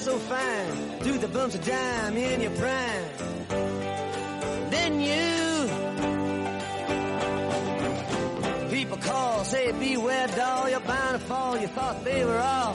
Dressed so fine, threw the bumps of dime in your prime. Then you, people call, say beware doll, you're bound to fall. You thought they were all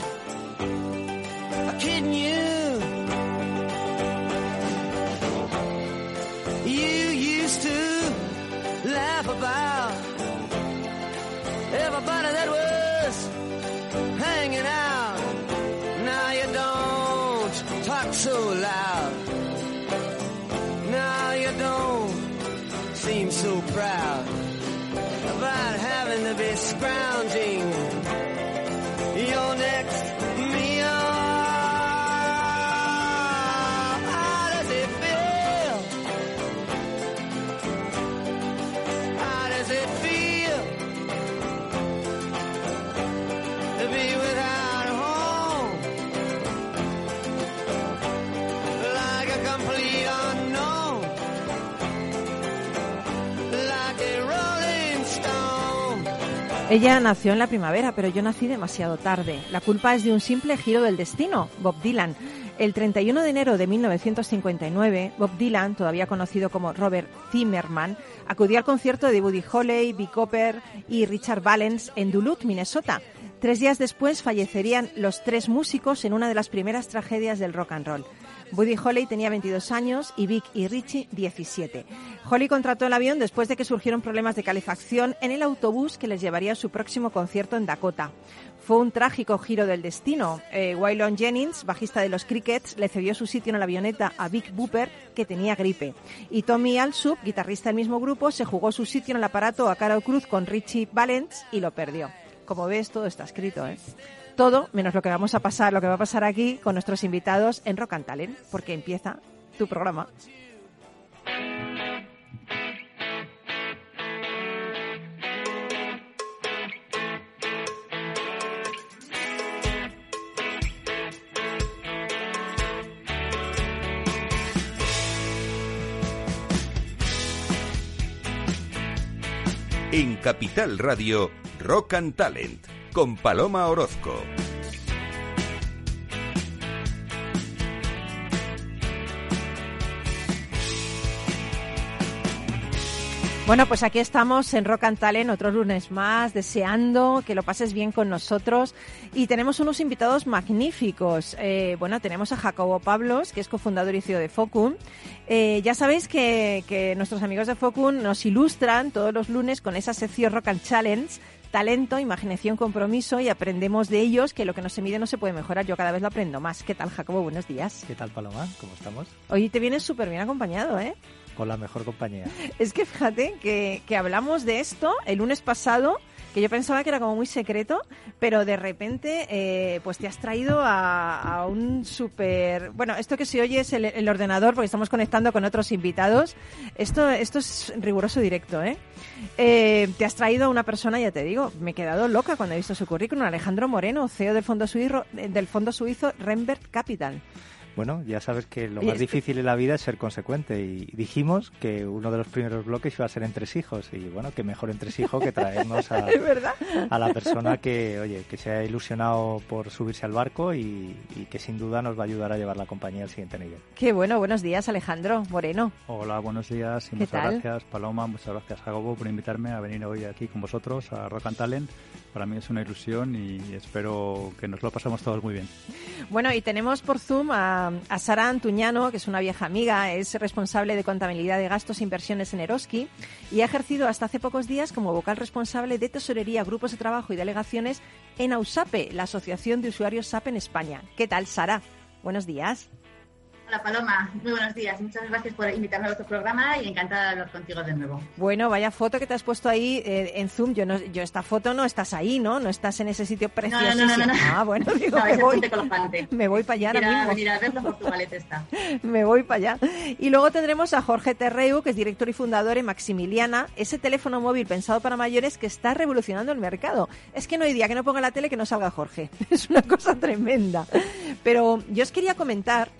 Ella nació en la primavera, pero yo nací demasiado tarde. La culpa es de un simple giro del destino, Bob Dylan. El 31 de enero de 1959, Bob Dylan, todavía conocido como Robert Zimmerman, acudió al concierto de Buddy Holly, Bee Cooper y Richard Valens en Duluth, Minnesota. Tres días después fallecerían los tres músicos en una de las primeras tragedias del rock and roll. Buddy Holly tenía 22 años y Vic y Richie 17. Holly contrató el avión después de que surgieron problemas de calefacción en el autobús que les llevaría a su próximo concierto en Dakota. Fue un trágico giro del destino. Eh, Waylon Jennings, bajista de los Crickets, le cedió su sitio en la avioneta a Vic Booper, que tenía gripe. Y Tommy Alsup, guitarrista del mismo grupo, se jugó su sitio en el aparato a Carol Cruz con Richie Valens y lo perdió. Como ves, todo está escrito, ¿eh? Todo menos lo que vamos a pasar, lo que va a pasar aquí con nuestros invitados en Rock and Talent, porque empieza tu programa. En Capital Radio, Rock and Talent, con Paloma Orozco. Bueno, pues aquí estamos en Rock and Talent, otro lunes más, deseando que lo pases bien con nosotros. Y tenemos unos invitados magníficos. Eh, bueno, tenemos a Jacobo Pablos, que es cofundador y CEO de Focum. Eh, ya sabéis que, que nuestros amigos de Focum nos ilustran todos los lunes con esa sección Rock and Challenge talento, imaginación, compromiso y aprendemos de ellos que lo que no se mide no se puede mejorar. Yo cada vez lo aprendo más. ¿Qué tal, Jacobo? Buenos días. ¿Qué tal, Paloma? ¿Cómo estamos? Hoy te vienes súper bien acompañado, ¿eh? Con la mejor compañía. Es que fíjate que, que hablamos de esto el lunes pasado, que yo pensaba que era como muy secreto, pero de repente eh, pues te has traído a, un súper... Bueno, esto que se oye es el, el ordenador porque estamos conectando con otros invitados. Esto, esto es riguroso directo, ¿eh? Eh, te has traído a una persona, ya te digo, me he quedado loca cuando he visto su currículum, Alejandro Moreno, CEO del fondo suizo, del fondo suizo Rembert Capital. Bueno, ya sabes que lo Oye, más difícil en la vida es ser consecuente y dijimos que uno de los primeros bloques iba a ser entresijos y bueno, que mejor entresijo que traernos a, a la persona que, oye, que se ha ilusionado por subirse al barco y, y que sin duda nos va a ayudar a llevar la compañía al siguiente nivel. Qué bueno, buenos días Alejandro Moreno. Hola, buenos días y ¿Qué muchas tal? gracias Paloma, muchas gracias Jacobo por invitarme a venir hoy aquí con vosotros a Rock and Talent. Para mí es una ilusión y espero que nos lo pasemos todos muy bien. Bueno, y tenemos por Zoom a Sara Antuñano, que es una vieja amiga, es responsable de contabilidad de gastos e inversiones en Eroski y ha ejercido hasta hace pocos días como vocal responsable de tesorería, grupos de trabajo y delegaciones en AUSAPE, la Asociación de Usuarios SAP en España. ¿Qué tal, Sara? Buenos días. Hola Paloma, muy buenos días. Muchas gracias por invitarme a vuestro programa y encantada de hablar contigo de nuevo. Bueno, vaya foto que te has puesto ahí eh, en Zoom. Yo no, yo esta foto no estás ahí, ¿no? No estás en ese sitio precioso. no, no, no, no. Ah, bueno, digo, me voy, me voy para allá mismo. venir a Portugalete está. Me voy para allá. Y luego tendremos a Jorge Terreu, que es director y fundador en Maximiliana, ese teléfono móvil pensado para mayores que está revolucionando el mercado. Es que no hay día que no ponga la tele que no salga Jorge. Es una cosa tremenda. Pero yo os quería comentar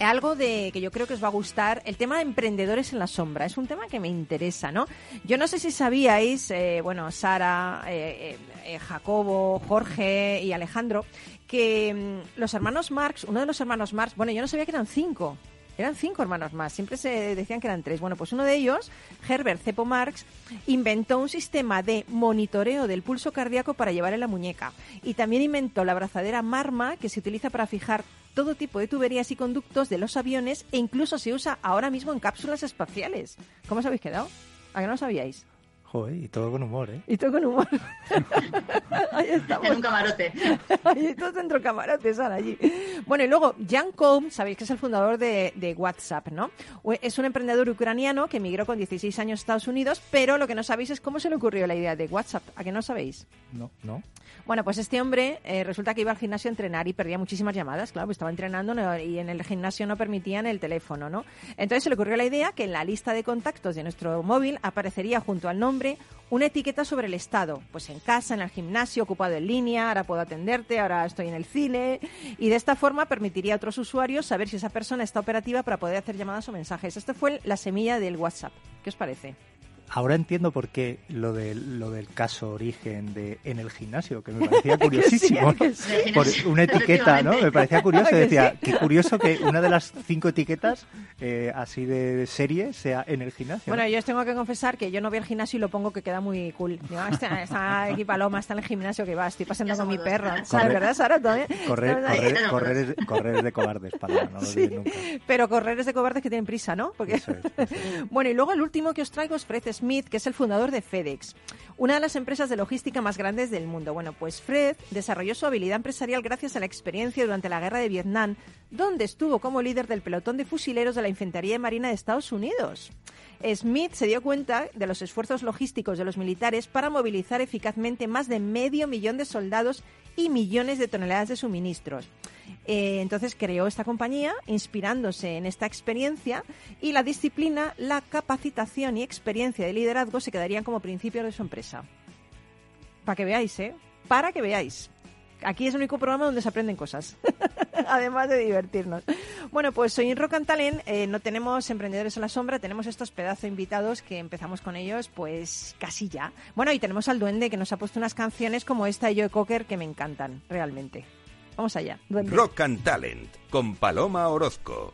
algo de que yo creo que os va a gustar, el tema de emprendedores en la sombra. Es un tema que me interesa, ¿no? Yo no sé si sabíais, eh, bueno, Sara, eh, eh, eh, Jacobo, Jorge y Alejandro, que mm, los hermanos Marx, uno de los hermanos Marx, bueno, yo no sabía que eran cinco. Eran cinco hermanos más, siempre se decían que eran tres. Bueno, pues uno de ellos, Herbert Cepo Marx, inventó un sistema de monitoreo del pulso cardíaco para llevar en la muñeca. Y también inventó la abrazadera Marma, que se utiliza para fijar todo tipo de tuberías y conductos de los aviones e incluso se usa ahora mismo en cápsulas espaciales. ¿Cómo os habéis quedado? ¿A que no lo sabíais? Joder, y todo con humor, ¿eh? Y todo con humor. Ahí estamos. En un camarote. Ahí todos dentro camarotes ahora allí. Bueno, y luego Jan Koum, sabéis que es el fundador de, de WhatsApp, ¿no? Es un emprendedor ucraniano que emigró con 16 años a Estados Unidos, pero lo que no sabéis es cómo se le ocurrió la idea de WhatsApp. ¿A que no sabéis? No, no. Bueno, pues este hombre eh, resulta que iba al gimnasio a entrenar y perdía muchísimas llamadas, claro, pues estaba entrenando y en el gimnasio no permitían el teléfono, ¿no? Entonces se le ocurrió la idea que en la lista de contactos de nuestro móvil aparecería junto al nombre una etiqueta sobre el estado, pues en casa, en el gimnasio, ocupado en línea, ahora puedo atenderte, ahora estoy en el cine, y de esta forma permitiría a otros usuarios saber si esa persona está operativa para poder hacer llamadas o mensajes. Esto fue la semilla del WhatsApp. ¿Qué os parece? Ahora entiendo por qué lo del, lo del caso origen de en el gimnasio, que me parecía curiosísimo. Que ¿no? sí, que sí. Por una etiqueta, ¿no? Me parecía curioso. Decía, sí. qué curioso que una de las cinco etiquetas eh, así de serie sea en el gimnasio. ¿no? Bueno, yo os tengo que confesar que yo no voy al gimnasio y lo pongo que queda muy cool. Digo, "Ah, está, está aquí Paloma, está en el gimnasio que va, estoy pasando con mi perro. ¿Sabes, verdad, Sara? Correr, correr, correr, es, correr es de cobardes, no lo Sí, nunca. pero correr es de cobardes que tienen prisa, ¿no? Porque... Eso es, eso Bueno, y luego el último que os traigo es Fred Smith, que es el fundador de FedEx, una de las empresas de logística más grandes del mundo. Bueno, pues Fred desarrolló su habilidad empresarial gracias a la experiencia durante la guerra de Vietnam, donde estuvo como líder del pelotón de fusileros de la Infantería Marina de Estados Unidos. Smith se dio cuenta de los esfuerzos logísticos de los militares para movilizar eficazmente más de medio millón de soldados y millones de toneladas de suministros. Eh, entonces creó esta compañía inspirándose en esta experiencia y la disciplina, la capacitación y experiencia de liderazgo se quedarían como principios de su empresa. Para que veáis, ¿eh? Para que veáis. Aquí es el único programa donde se aprenden cosas, además de divertirnos. Bueno, pues hoy en Rock and Talent eh, no tenemos emprendedores en la sombra, tenemos estos pedazos de invitados que empezamos con ellos pues casi ya. Bueno, y tenemos al duende que nos ha puesto unas canciones como esta de Joe Cocker que me encantan, realmente. Vamos allá, duende. Rock and Talent con Paloma Orozco.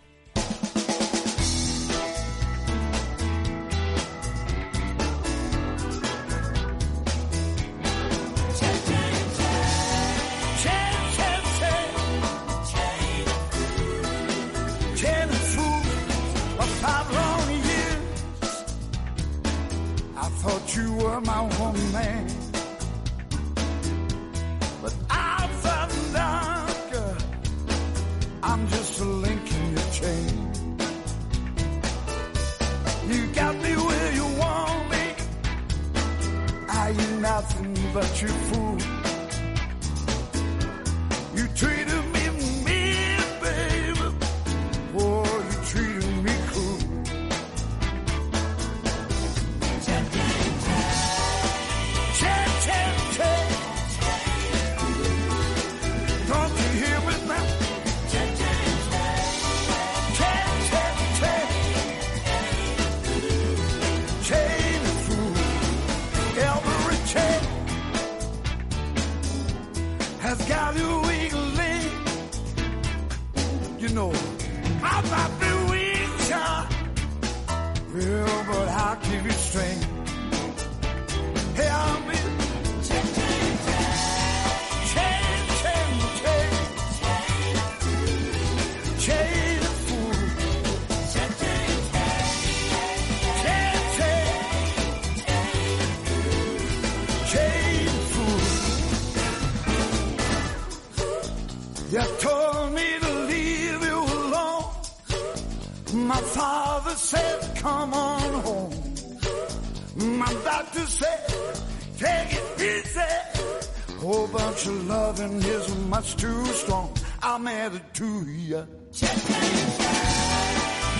Much too strong. I'm added to you. Check,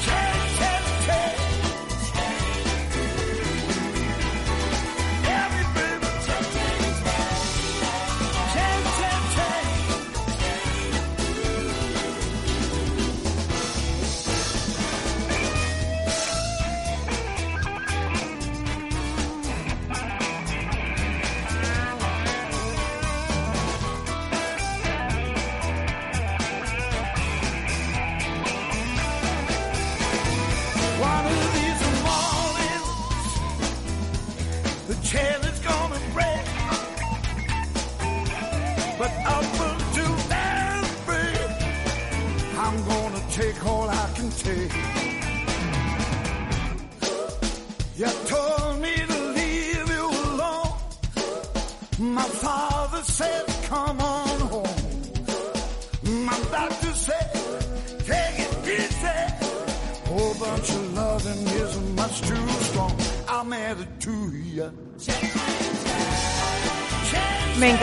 check, check.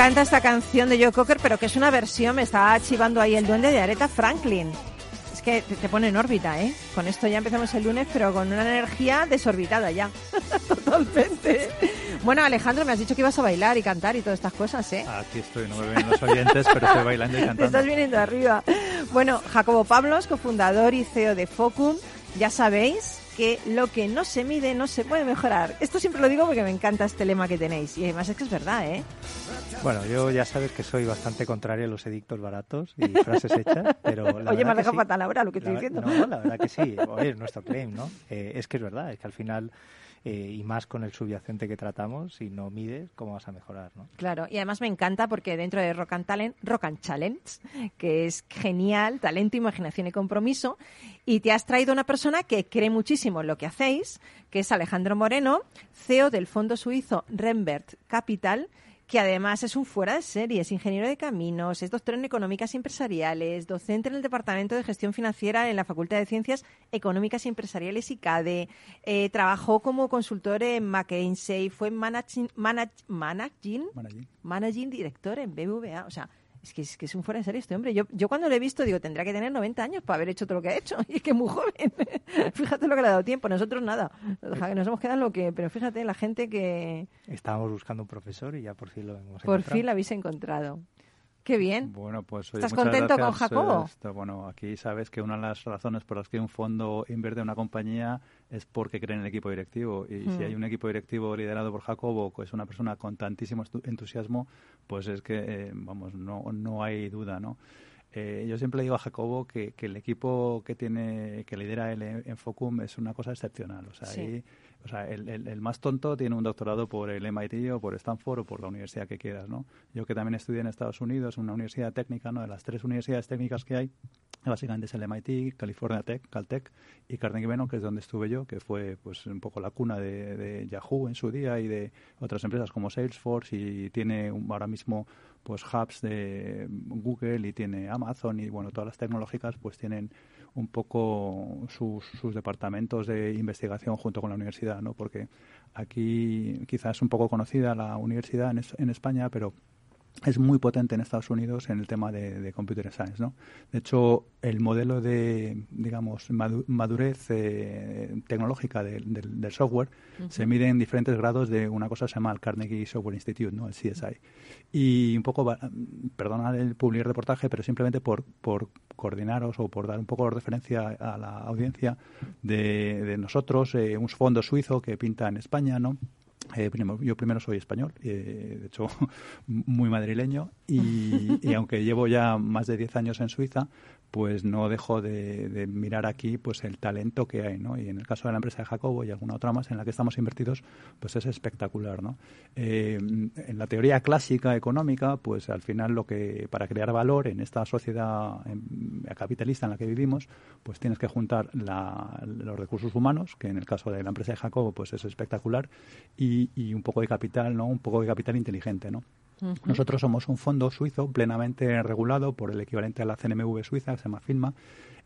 Encanta esta canción de Joe Cocker, pero que es una versión, me está chivando ahí el duende de Aretha Franklin. Es que te, te pone en órbita, ¿eh? Con esto ya empezamos el lunes, pero con una energía desorbitada ya. Totalmente. Bueno, Alejandro, me has dicho que ibas a bailar y cantar y todas estas cosas, ¿eh? Aquí estoy, no me ven los oyentes, pero estoy bailando y Te cantando. estás viniendo arriba. Bueno, Jacobo Pablos, cofundador y CEO de Focum, ya sabéis que lo que no se mide no se puede mejorar. Esto siempre lo digo porque me encanta este lema que tenéis. Y además es que es verdad, ¿eh? Bueno, yo ya sabes que soy bastante contrario a los edictos baratos y frases hechas, pero... La Oye, me has dejado sí. fatal ahora lo que estoy La- diciendo. No, la verdad que sí. Oye, es nuestro claim, ¿no? Eh, es que es verdad, es que al final, eh, y más con el subyacente que tratamos, si no mides, ¿cómo vas a mejorar, no? Claro, y además me encanta porque dentro de Rock and Talent, Rock and Challenge, que es genial, talento, imaginación y compromiso, y te has traído una persona que cree muchísimo en lo que hacéis, que es Alejandro Moreno, CEO del fondo suizo Rembert Capital, que además es un fuera de serie, es ingeniero de caminos, es doctor en económicas y empresariales, docente en el Departamento de Gestión Financiera en la Facultad de Ciencias Económicas y Empresariales y CADE, eh, trabajó como consultor en McKinsey, fue managing, manag- managing, Managing. managing director en BBVA, o sea, es que, es que es un fuera de serie este hombre. Yo, yo cuando lo he visto digo, tendrá que tener 90 años para haber hecho todo lo que ha hecho. Y es que es muy joven. fíjate lo que le ha dado tiempo. Nosotros nada. Nos hemos quedado lo que... Pero fíjate, la gente que Estábamos buscando un profesor y ya por fin lo hemos por encontrado. fin la habéis encontrado. Qué bien. Bueno, pues oye, ¿Estás contento con gracias, Jacobo? eh, esto, bueno, aquí sabes que una de las razones por las que un fondo invierte en una compañía es porque cree en el equipo directivo. Y si Hmm. hay un equipo directivo liderado por Jacobo, que es una persona con tantísimo entusiasmo, pues es que, eh, vamos, no, no hay duda, ¿no? Eh, yo siempre le digo a Jacobo que, que el equipo que tiene que lidera él en, en Focum es una cosa excepcional. O sea, Sí. ahí- o sea el, el- más tonto tiene un doctorado por el MIT o por Stanford o por la universidad que quieras, ¿no? Yo que también estudié en Estados Unidos, una universidad técnica, ¿no? De las tres universidades técnicas que hay, básicamente es el MIT, California Tech, Caltech y Carnegie Mellon, que es donde estuve yo, que fue pues un poco la cuna de, de Yahoo en su día y de otras empresas como Salesforce y tiene un- ahora mismo pues hubs de Google y tiene Amazon y bueno, todas las tecnológicas pues tienen un poco sus, departamentos de investigación junto con la universidad, ¿no? Porque aquí quizás es un poco conocida la universidad en, es- en España, pero es muy potente en Estados Unidos en el tema de, de computer science, ¿no? De hecho, el modelo de, digamos, madu- madurez eh, tecnológica del- del- del software se mide en diferentes grados de una cosa que se llama el Carnegie Software Institute, ¿no? El CSI. Y un poco, perdonad el public reportaje, pero simplemente por, por coordinaros o por dar un poco de referencia a la audiencia de, de nosotros, eh, un fondo suizo que pinta en España, ¿no? Eh, yo primero soy español, eh, de hecho muy madrileño, y, y aunque llevo ya más de 10 años en Suiza, pues no dejo de, mirar aquí pues el talento que hay, ¿no? Y en el caso de la empresa de Jacobo y alguna otra más en la que estamos invertidos, pues es espectacular, ¿no? Eh, en la teoría clásica económica, pues al final lo que para crear valor en esta sociedad capitalista en la que vivimos, pues tienes que juntar la- los recursos humanos, que en el caso de la empresa de Jacobo, pues es espectacular, y, y un poco de capital, ¿no? Un poco de capital inteligente, ¿no? Nosotros somos un fondo suizo plenamente regulado por el equivalente a la CNMV suiza, que se llama FINMA,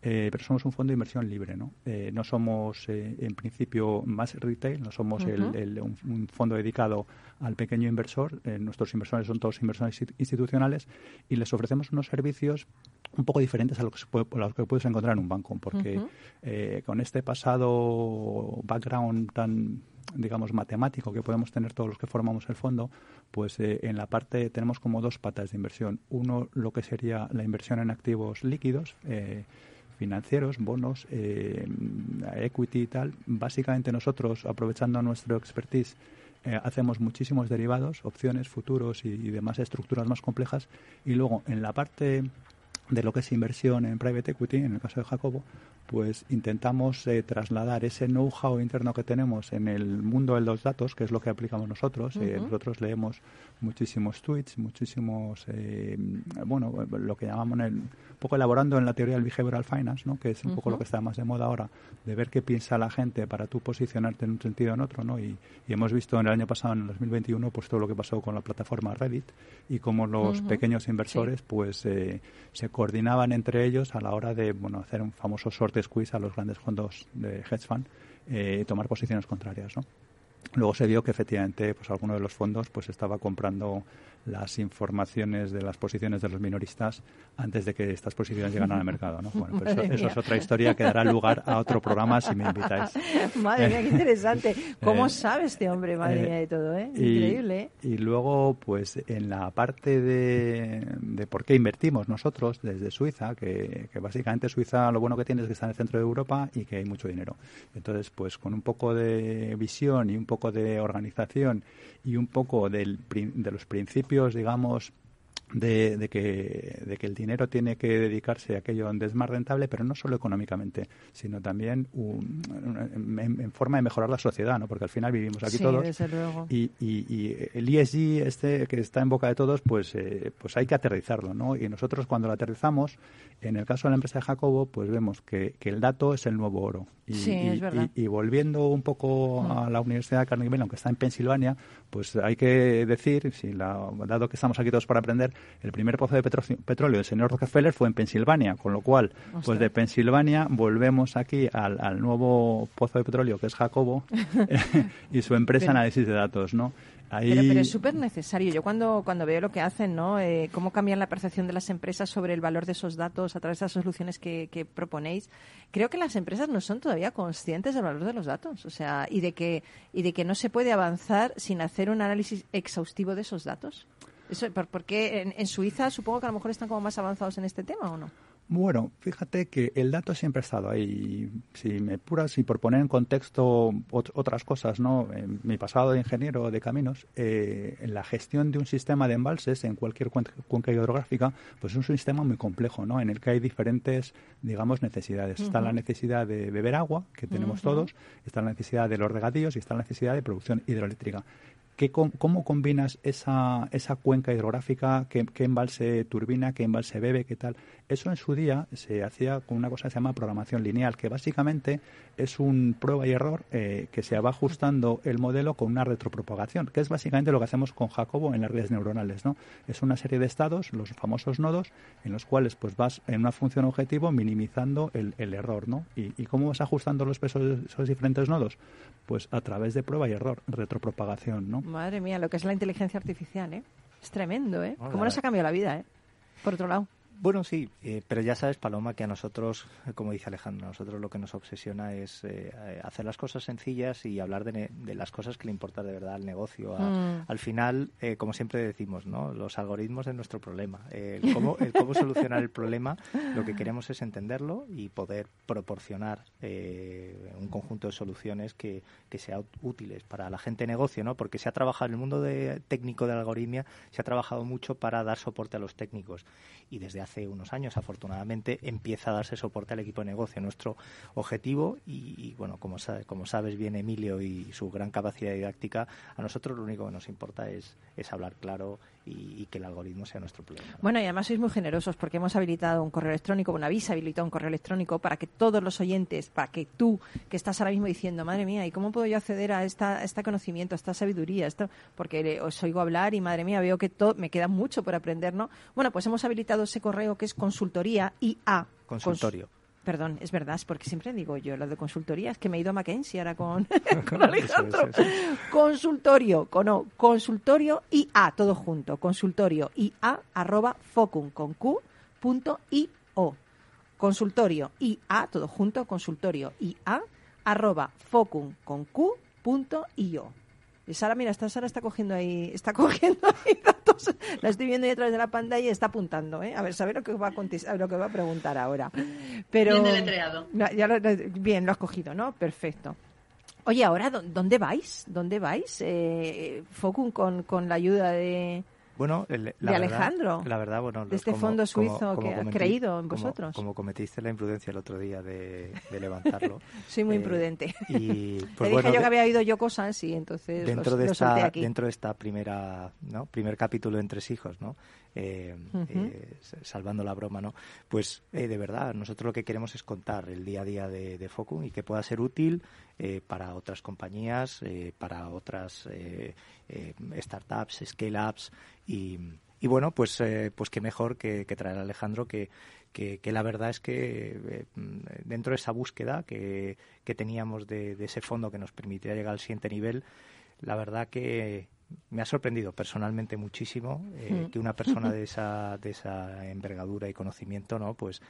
eh, pero somos un fondo de inversión libre, ¿no? Eh, no somos, eh, en principio, más retail, no somos el- el- un, un fondo dedicado al pequeño inversor. Eh, nuestros inversores son todos inversores insti- institucionales y les ofrecemos unos servicios un poco diferentes a, lo que puede- a los que puedes encontrar en un banco, porque eh, con este pasado background tan digamos matemático que podemos tener todos los que formamos el fondo, pues eh, en la parte tenemos como dos patas de inversión. Uno lo que sería la inversión en activos líquidos, eh, financieros, bonos, eh, equity y tal. Básicamente nosotros, aprovechando nuestro expertise, eh, hacemos muchísimos derivados, opciones, futuros y, y demás estructuras más complejas. Y luego en la parte de lo que es inversión en private equity, en el caso de Jacobo, pues intentamos eh, trasladar ese know-how interno que tenemos en el mundo de los datos, que es lo que aplicamos nosotros. Eh, nosotros leemos muchísimos tweets, muchísimos, eh, bueno, lo que llamamos el, un poco elaborando en la teoría del behavioral finance, ¿no? que es un poco lo que está más de moda ahora, de ver qué piensa la gente para tú posicionarte en un sentido o en otro, ¿no? Y, y hemos visto en el año pasado, en el 2021, pues todo lo que pasó con la plataforma Reddit y cómo los pequeños inversores, pues eh, se coordinaban entre ellos a la hora de, bueno, hacer un famoso short squeeze a los grandes fondos de hedge fund eh, tomar posiciones contrarias, ¿no? Luego se vio que efectivamente pues alguno de los fondos pues estaba comprando las informaciones de las posiciones de los minoristas antes de que estas posiciones llegaran al mercado. ¿no? Bueno, pues eso, es otra historia que dará lugar a otro programa si me invitáis. Madre mía, qué interesante. ¿Cómo Eh, sabe este hombre, madre eh, mía, de todo, eh? Increíble, ¿eh? Y luego, pues en la parte de, de por qué invertimos nosotros desde Suiza, que, que básicamente Suiza lo bueno que tiene es que está en el centro de Europa y que hay mucho dinero. Entonces, pues con un poco de visión y un poco de organización y un poco del, de los principios, digamos, de, de que, de que el dinero tiene que dedicarse a aquello donde es más rentable, pero no solo económicamente, sino también un- en, en forma de mejorar la sociedad, ¿no? porque al final vivimos aquí Sí, todos desde luego. y, y- y el ESG este que está en boca de todos, pues, eh, pues hay que aterrizarlo, ¿no? Y nosotros cuando lo aterrizamos, en el caso de la empresa de Jacobo, pues vemos que, que el dato es el nuevo oro. Y, Sí, y- es verdad. y- volviendo un poco a la Universidad de Carnegie Mellon, que está en Pensilvania, pues hay que decir, si la, dado que estamos aquí todos para aprender, el primer pozo de petro- petróleo del señor Rockefeller fue en Pensilvania, con lo cual, pues de Pensilvania volvemos aquí al, al nuevo pozo de petróleo que es Jacobo y su empresa Pero- análisis de datos, ¿no? Ahí, Pero, pero es súper necesario. Yo cuando, cuando veo lo que hacen, ¿no? Eh, cómo cambian la percepción de las empresas sobre el valor de esos datos a través de las soluciones que, que proponéis, creo que las empresas no son todavía conscientes del valor de los datos. O sea, y de que, y de que no se puede avanzar sin hacer un análisis exhaustivo de esos datos. Eso, ¿por, por qué en, en Suiza supongo que a lo mejor están como más avanzados en este tema o no? Bueno, fíjate que el dato siempre ha estado ahí. Si me apuras y por poner en contexto ot- otras cosas, ¿no? En mi pasado de ingeniero de caminos, eh, en la gestión de un sistema de embalses en cualquier cuenca, cuenca hidrográfica, pues es un sistema muy complejo, ¿no? En el que hay diferentes, digamos, necesidades. Está la necesidad de beber agua, que tenemos todos, está la necesidad de los regadíos y está la necesidad de producción hidroeléctrica. ¿Qué ¿Cómo combinas esa, esa cuenca hidrográfica? ¿Qué, qué embalse turbina? ¿Qué embalse bebe? ¿Qué tal? Eso en su día se hacía con una cosa que se llama programación lineal, que básicamente es un prueba y error eh, que se va ajustando el modelo con una retropropagación, que es básicamente lo que hacemos con Jacobo en las redes neuronales. ¿no? Es una serie de estados, los famosos nodos, en los cuales pues vas en una función objetivo minimizando el, el error. ¿no? ¿Y, ¿Y cómo vas ajustando los pesos de esos diferentes nodos? Pues a través de prueba y error, retropropagación. ¿no? Madre mía, lo que es la inteligencia artificial, ¿eh? Es tremendo, ¿eh? Hola. ¿Cómo nos ha cambiado la vida, eh? Por otro lado. Bueno, sí, eh, pero ya sabes, Paloma, que a nosotros, eh, como dice Alejandro, a nosotros lo que nos obsesiona es eh, eh, hacer las cosas sencillas y hablar de, ne- de las cosas que le importan de verdad al negocio. A- Mm. Al final, eh, como siempre decimos, ¿no? los algoritmos es nuestro problema. El, cómo, el cómo solucionar el problema, lo que queremos es entenderlo y poder proporcionar un conjunto de soluciones que, que sean útiles para la gente de negocio, ¿no? porque se ha trabajado en el mundo de, técnico de la algoritmia, se ha trabajado mucho para dar soporte a los técnicos y desde hace unos años, afortunadamente, empieza a darse soporte al equipo de negocio. Nuestro objetivo, y, bueno, como, como sabes bien Emilio y su gran capacidad didáctica, a nosotros lo único que nos importa es, es hablar claro y, y que el algoritmo sea nuestro problema. ¿no? Bueno, y además sois muy generosos porque hemos habilitado un correo electrónico, bueno, habéis habilitado un correo electrónico para que todos los oyentes, para que tú, que estás ahora mismo diciendo, madre mía, ¿y cómo puedo yo acceder a, esta, a este conocimiento, a esta sabiduría? Esto? Porque os oigo hablar y, madre mía, veo que todo, me queda mucho por aprender, ¿no? Bueno, pues hemos habilitado ese correo que es consultoría IA. Consultorio. Perdón, es verdad, es porque siempre digo yo lo de consultoría, es que me he ido a Mackenzie ahora con, con Alejandro. Consultorio, con o, consultorio IA, todo junto, consultorio IA arroba focum con Q punto IO. Consultorio IA, todo junto, consultorio IA arroba focum con Q punto IO. Y Sara, mira, esta Sara está cogiendo ahí, está cogiendo ahí. La estoy viendo ahí a través de la pantalla y está apuntando, ¿eh? A ver, saber lo que va a contestar, lo que va a preguntar ahora. Pero Bien deletreado. Ya- lo- bien, lo has cogido, ¿no? Perfecto. Oye, ahora, ¿dó- ¿dónde vais? ¿Dónde vais? Eh, Focum con, con la ayuda de... Bueno, el- la de verdad- Alejandro, la verdad, bueno, de este como- fondo suizo como que ha cometí- creído en vosotros. Como cometiste la imprudencia el otro día de, de levantarlo. Soy muy eh, imprudente. Y, Le pues dije yo que había oído yo cosas y entonces dentro los- de esta aquí. dentro de esta primera no primer capítulo en tres hijos no Eh, eh, salvando la broma no pues eh, de verdad nosotros lo que queremos es contar el día a día de, de Focum y que pueda ser útil para otras compañías para otras startups scale ups y y bueno, pues, pues qué mejor que, que traer a Alejandro, que, que, que la verdad es que eh, dentro de esa búsqueda que, que teníamos de, de ese fondo que nos permitiría llegar al siguiente nivel, la verdad que me ha sorprendido personalmente muchísimo eh, Mm. que una persona de esa, de esa envergadura y conocimiento, ¿no? Pues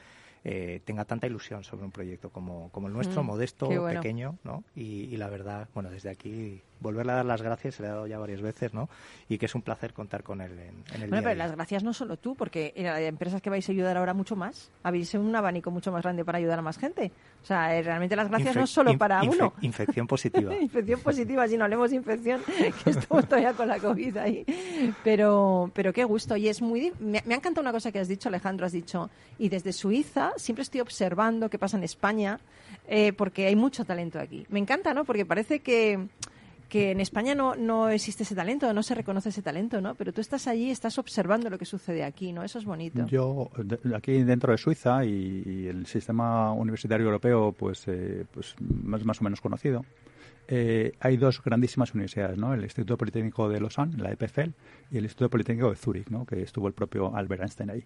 eh, tenga tanta ilusión sobre un proyecto como, como el nuestro, Mm, modesto, bueno. pequeño, ¿no? Y, y la verdad, bueno, desde aquí volverle a dar las gracias, se le ha dado ya varias veces, ¿no? Y que es un placer contar con él en, en el Bueno, día pero día. las gracias no solo tú, porque eh, hay empresas que vais a ayudar ahora mucho más. Habéis un abanico mucho más grande para ayudar a más gente. O sea, eh, realmente las gracias no Infe- es solo para infe- uno. Infección positiva. infección positiva, si no hablemos de infección, que estamos todavía con la COVID ahí. Pero, pero qué gusto. Y es muy. Me, me ha encantado una cosa que has dicho, Alejandro. Has dicho, y desde Suiza siempre estoy observando qué pasa en España, eh, porque hay mucho talento aquí. Me encanta, ¿no? Porque parece que que en España no, no existe ese talento, no se reconoce ese talento, ¿no? Pero tú estás allí, estás observando lo que sucede aquí, ¿no? Eso es bonito. Yo, aquí dentro de Suiza y, el sistema universitario europeo, pues, eh, pues más, más o menos conocido, eh, hay dos grandísimas universidades, ¿no? El Instituto Politécnico de Lausanne, la EPFL, y el Instituto Politécnico de Zúrich, ¿no? Que estuvo el propio Albert Einstein ahí.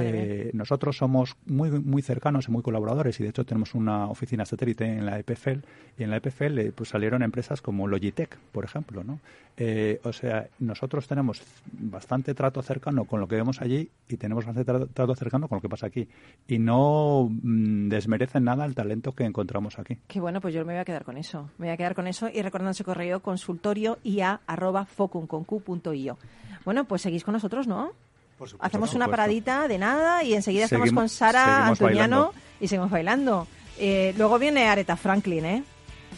Eh, nosotros somos muy, muy cercanos y muy colaboradores y de hecho tenemos una oficina satélite en la EPFL y en la EPFL eh, pues salieron empresas como Logitech, por ejemplo, ¿no? Eh, o sea, nosotros tenemos bastante trato cercano con lo que vemos allí y tenemos bastante tra- trato cercano con lo que pasa aquí y no mm, desmerecen nada el talento que encontramos aquí. Qué bueno, pues yo me voy a quedar con eso. Me voy a quedar con eso y recordando ese correo consultorio ia arroba. Bueno, pues seguís con nosotros, ¿no? Por supuesto. Hacemos por una paradita de nada y enseguida estamos Seguimos- con Sara Antuñano bailando. y seguimos bailando. Eh, luego viene Aretha Franklin, ¿eh?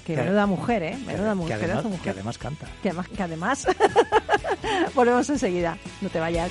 Que Que- menuda mujer, ¿eh? Que, Menuda que mujer, además, pedazo de que mujer. además canta. Que además, que además- volvemos enseguida. No te vayas.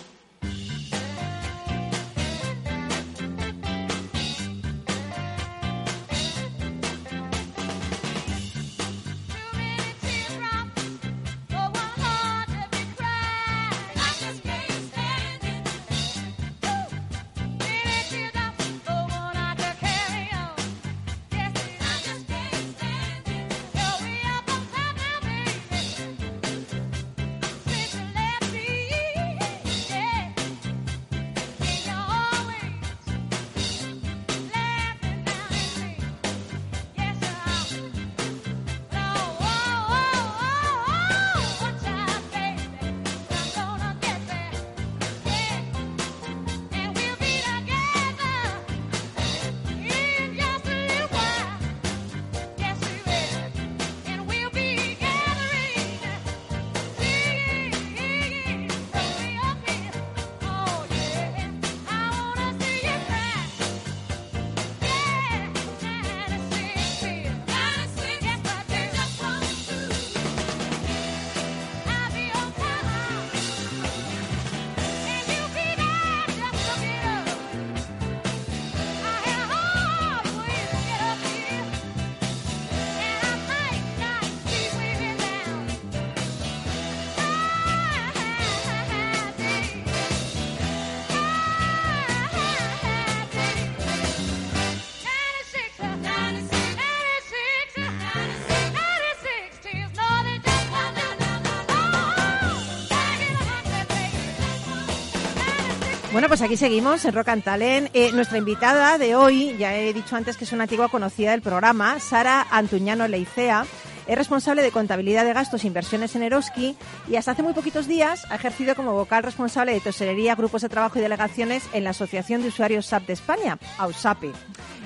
Pues aquí seguimos en Rock and Talent. Eh, nuestra invitada de hoy, ya he dicho antes que es una antigua conocida del programa, Sara Antuñano Leicea. Es responsable de contabilidad de gastos e inversiones en Eroski y hasta hace muy poquitos días ha ejercido como vocal responsable de tesorería, grupos de trabajo y delegaciones en la Asociación de Usuarios SAP de España, AUSAPE.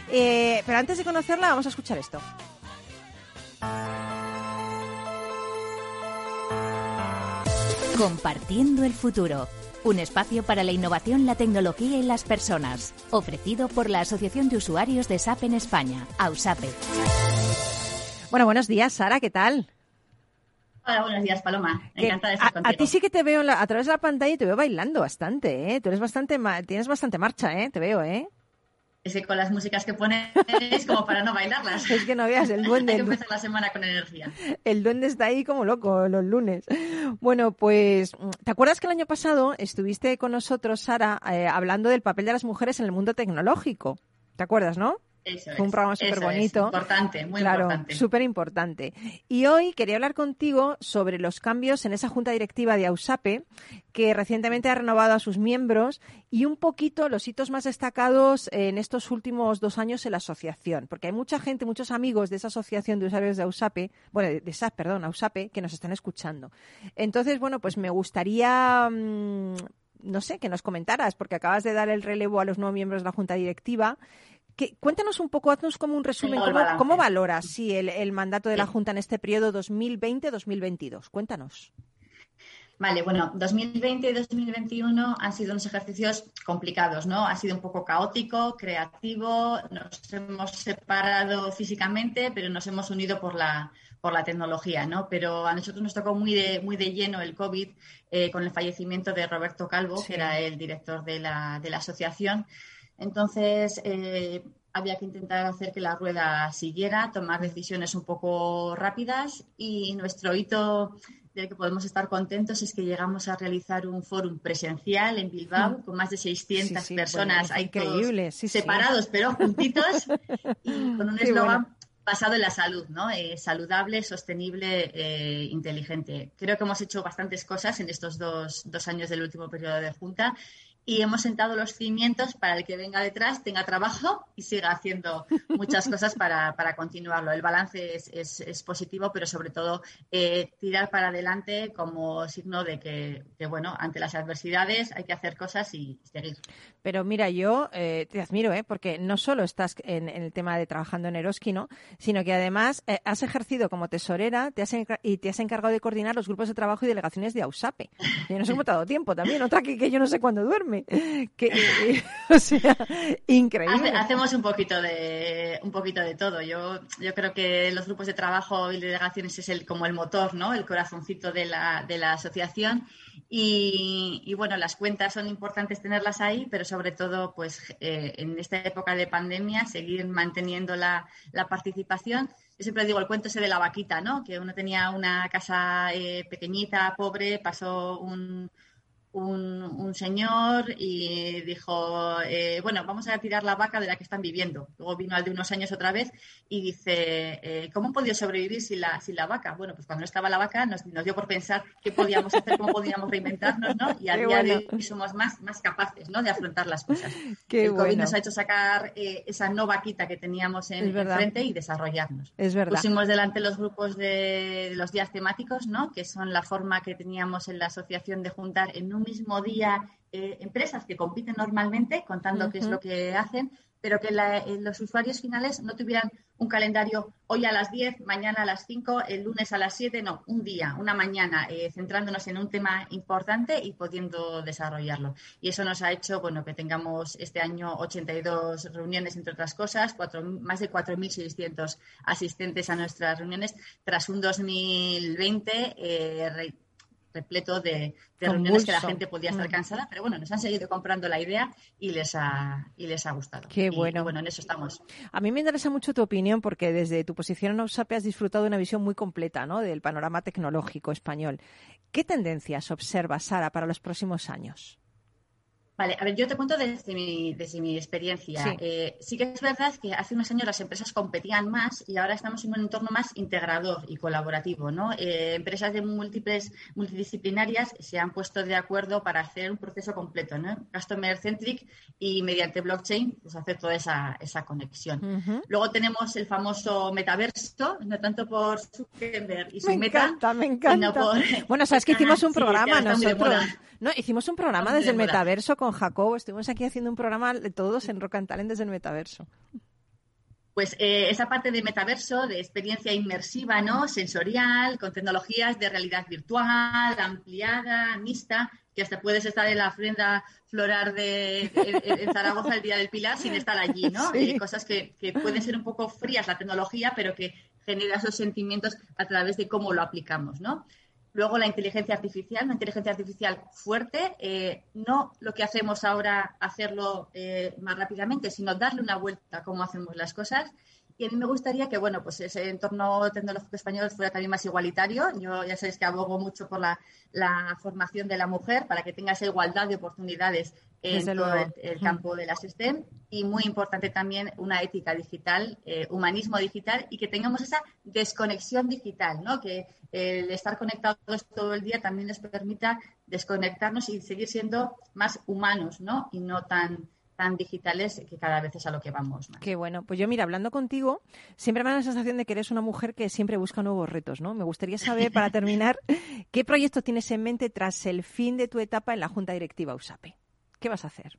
Eh, pero antes de conocerla, vamos a escuchar esto. Compartiendo el futuro. Un espacio para la innovación, la tecnología y las personas. Ofrecido por la Asociación de Usuarios de SAP en España, AUSAPE. Bueno, buenos días, Sara, ¿qué tal? Hola, buenos días, Paloma. Encantada de a, estar contigo. a ti sí que te veo en la- a través de la pantalla y te veo bailando bastante, ¿eh? Tú eres bastante, ma- tienes bastante marcha, ¿eh? Te veo, ¿eh? Es que con las músicas que pones es como para no bailarlas. Es que no veas el duende. Hay que empezar la semana con energía. El duende está ahí como loco los lunes. Bueno, pues, ¿te acuerdas que el año pasado estuviste con nosotros, Sara, eh, hablando del papel de las mujeres en el mundo tecnológico? ¿Te acuerdas, no? Eso Fue un programa súper bonito. Importante, muy claro, importante. súper importante. Y hoy quería hablar contigo sobre los cambios en esa junta directiva de AUSAPE, que recientemente ha renovado a sus miembros, y un poquito los hitos más destacados en estos últimos dos años en la asociación. Porque hay mucha gente, muchos amigos de esa asociación de usuarios de AUSAPE, bueno, de, de SAP, perdón, AUSAPE, que nos están escuchando. Entonces, bueno, pues me gustaría. mm, no sé, que nos comentaras, porque acabas de dar el relevo a los nuevos miembros de la Junta Directiva. Que, cuéntanos un poco, haznos como un resumen. ¿Cómo, cómo valoras sí, el, el mandato de la. Junta en este periodo 2020-2022? Cuéntanos. Vale, bueno, 2020 y 2021 han sido unos ejercicios complicados, ¿no? Ha sido un poco caótico, creativo, nos hemos separado físicamente, pero nos hemos unido por la, por la tecnología, ¿no? Pero a nosotros nos tocó muy de, muy de lleno el COVID eh, con el fallecimiento de Roberto Calvo, Sí. que era el director de la, de la asociación. Entonces, eh, había que intentar hacer que la rueda siguiera, tomar decisiones un poco rápidas y nuestro hito del que podemos estar contentos es que llegamos a realizar un fórum presencial en Bilbao con más de 600 Mm. Sí, sí, personas, bueno, increíble, sí, sí. separados pero juntitos y con un eslogan bueno. basado en la salud, ¿no? Eh, saludable, sostenible, eh, inteligente. Creo que hemos hecho bastantes cosas en estos dos, dos años del último periodo de junta y hemos sentado los cimientos para el que venga detrás tenga trabajo y siga haciendo muchas cosas para, para continuarlo. El balance es, es, es, positivo, pero sobre todo eh, tirar para adelante como signo de que, que, bueno, ante las adversidades hay que hacer cosas y seguir. Pero mira, yo eh, te admiro, ¿eh? porque no solo estás en, en, el tema de trabajando en Eroski, ¿no? sino que además eh, has ejercido como tesorera te has y te has encargado de coordinar los grupos de trabajo y delegaciones de AUSAPE. Yo no sé cómo te ha dado tiempo también, otra que, que yo no sé cuándo duerme. O sea, increíble. Hace, hacemos un poquito de un poquito de todo. Yo, yo creo que los grupos de trabajo y delegaciones es el, como el motor, ¿no? El corazoncito de la, de la asociación. Y, y, bueno, las cuentas son importantes tenerlas ahí, pero sobre todo, pues eh, en esta época de pandemia, seguir manteniendo la, la participación yo siempre digo el cuento ese de la vaquita, ¿no? Que uno tenía una casa eh, pequeñita, pobre, pasó un, un, un, señor y dijo, eh, bueno, vamos a tirar la vaca de la que están viviendo. Luego vino al de unos años otra vez y dice, eh, ¿cómo han podido sobrevivir sin la, sin la vaca? Bueno, pues cuando no estaba la vaca nos, nos, dio por pensar qué podíamos hacer, cómo podíamos reinventarnos, ¿no? Y a día bueno. de hoy somos más, más capaces, ¿no? De afrontar las cosas. Qué El COVID bueno. nos ha hecho sacar eh, esa no vaquita que teníamos en, en, frente y desarrollarnos. Es verdad. Pusimos delante los grupos de, de los días temáticos, ¿no? Que son la forma que teníamos en la asociación de juntar en un mismo día eh, empresas que compiten normalmente, contando uh -huh. qué es lo que hacen, pero que la, eh, los usuarios finales no tuvieran un calendario hoy a las 10, mañana a las 5, el lunes a las 7, no, un día, una mañana, eh, centrándonos en un tema importante y pudiendo desarrollarlo. Y eso nos ha hecho, bueno, que tengamos este año 82 reuniones, entre otras cosas, cuatro, más de 4.600 asistentes a nuestras reuniones, tras un 2020 eh, repleto de, de reuniones que la gente podía estar cansada, pero bueno, nos han seguido comprando la idea y les ha, y les ha gustado. Qué bueno. Y, bueno, en eso estamos. A mí me interesa mucho tu opinión porque desde tu posición en OUSAPE has disfrutado de una visión muy completa ¿no? del panorama tecnológico español. ¿Qué tendencias observa Sara para los próximos años? Vale, a ver, yo te cuento desde mi, desde mi experiencia. Sí. Eh, sí. que es verdad que hace unos años las empresas competían más y ahora estamos en un entorno más integrador y colaborativo, ¿no? Eh, empresas de múltiples, multidisciplinarias se han puesto de acuerdo para hacer un proceso completo, ¿no? Customer centric y mediante blockchain, pues hacer toda esa, esa conexión. Uh -huh. Luego tenemos el famoso metaverso, no tanto por Zuckerberg y su me meta. Encanta, me encanta, por... Bueno, sabes que hicimos un programa sí, nosotros. No, hicimos un programa desde el metaverso con Jacobo. Estuvimos aquí haciendo un programa de todos en Rock and Talent desde el metaverso. Pues eh, esa parte de metaverso, de experiencia inmersiva, ¿no? Sensorial, con tecnologías de realidad virtual, ampliada, mixta, que hasta puedes estar en la ofrenda floral de, de, en Zaragoza el día del Pilar sin estar allí, ¿no? Sí. Eh, cosas que, que, pueden ser un poco frías la tecnología, pero que genera esos sentimientos a través de cómo lo aplicamos, ¿no? Luego la inteligencia artificial, una inteligencia artificial fuerte, eh, no lo que hacemos ahora hacerlo eh, más rápidamente, sino darle una vuelta a cómo hacemos las cosas. Y a mí me gustaría que, bueno, pues ese entorno tecnológico español fuera también más igualitario. Yo ya sabéis que abogo mucho por la, la formación de la mujer para que tenga esa igualdad de oportunidades en Desde todo el, el, campo de las STEM y muy importante también una ética digital, eh, humanismo digital y que tengamos esa desconexión digital, ¿no? Que el estar conectados todo el día también nos permita desconectarnos y seguir siendo más humanos, ¿no? Y no tan tan digitales que cada vez es a lo que vamos. Más. Qué bueno. Pues yo, mira, hablando contigo, siempre me da la sensación de que eres una mujer que siempre busca nuevos retos, ¿no? Me gustaría saber, para terminar, ¿qué proyecto tienes en mente tras el fin de tu etapa en la Junta Directiva USAPE? ¿Qué vas a hacer?